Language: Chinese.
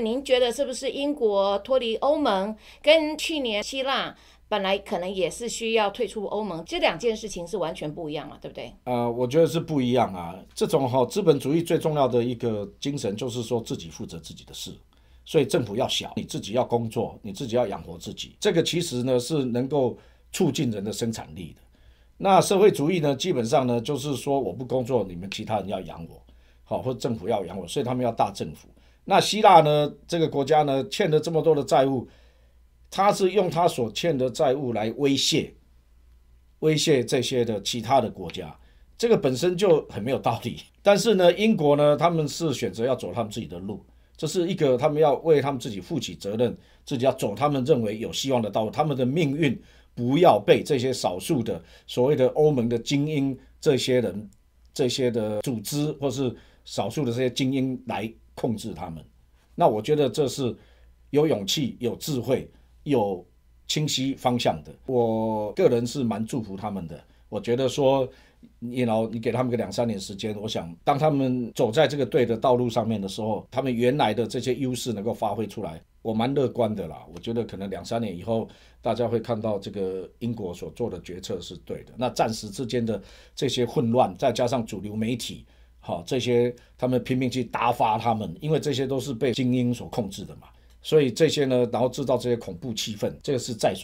您觉得是不是英国脱离欧盟，跟去年希腊本来可能也是需要退出欧盟，这两件事情是完全不一样嘛，对不对？呃，我觉得是不一样啊。这种哈资本主义最重要的一个精神就是说自己负责自己的事，所以政府要小，你自己要工作，你自己要养活自己。这个其实呢是能够促进人的生产力的。那社会主义呢，基本上呢就是说我不工作，你们其他人要养我，好，或者政府要养我，所以他们要大政府。那希腊呢，这个国家呢欠了这么多的债务，他是用他所欠的债务来威胁、威胁这些的其他的国家，这个本身就很没有道理。但是呢，英国呢，他们是选择要走他们自己的路，这是一个他们要为他们自己负起责任，自己要走他们认为有希望的道路，他们的命运。不要被这些少数的所谓的欧盟的精英这些人、这些的组织，或是少数的这些精英来控制他们。那我觉得这是有勇气、有智慧、有清晰方向的。我个人是蛮祝福他们的。我觉得说，你老你给他们个两三年时间，我想当他们走在这个对的道路上面的时候，他们原来的这些优势能够发挥出来。我蛮乐观的啦，我觉得可能两三年以后，大家会看到这个英国所做的决策是对的。那暂时之间的这些混乱，再加上主流媒体，好这些他们拼命去打发他们，因为这些都是被精英所控制的嘛，所以这些呢，然后制造这些恐怖气氛，这个是在所。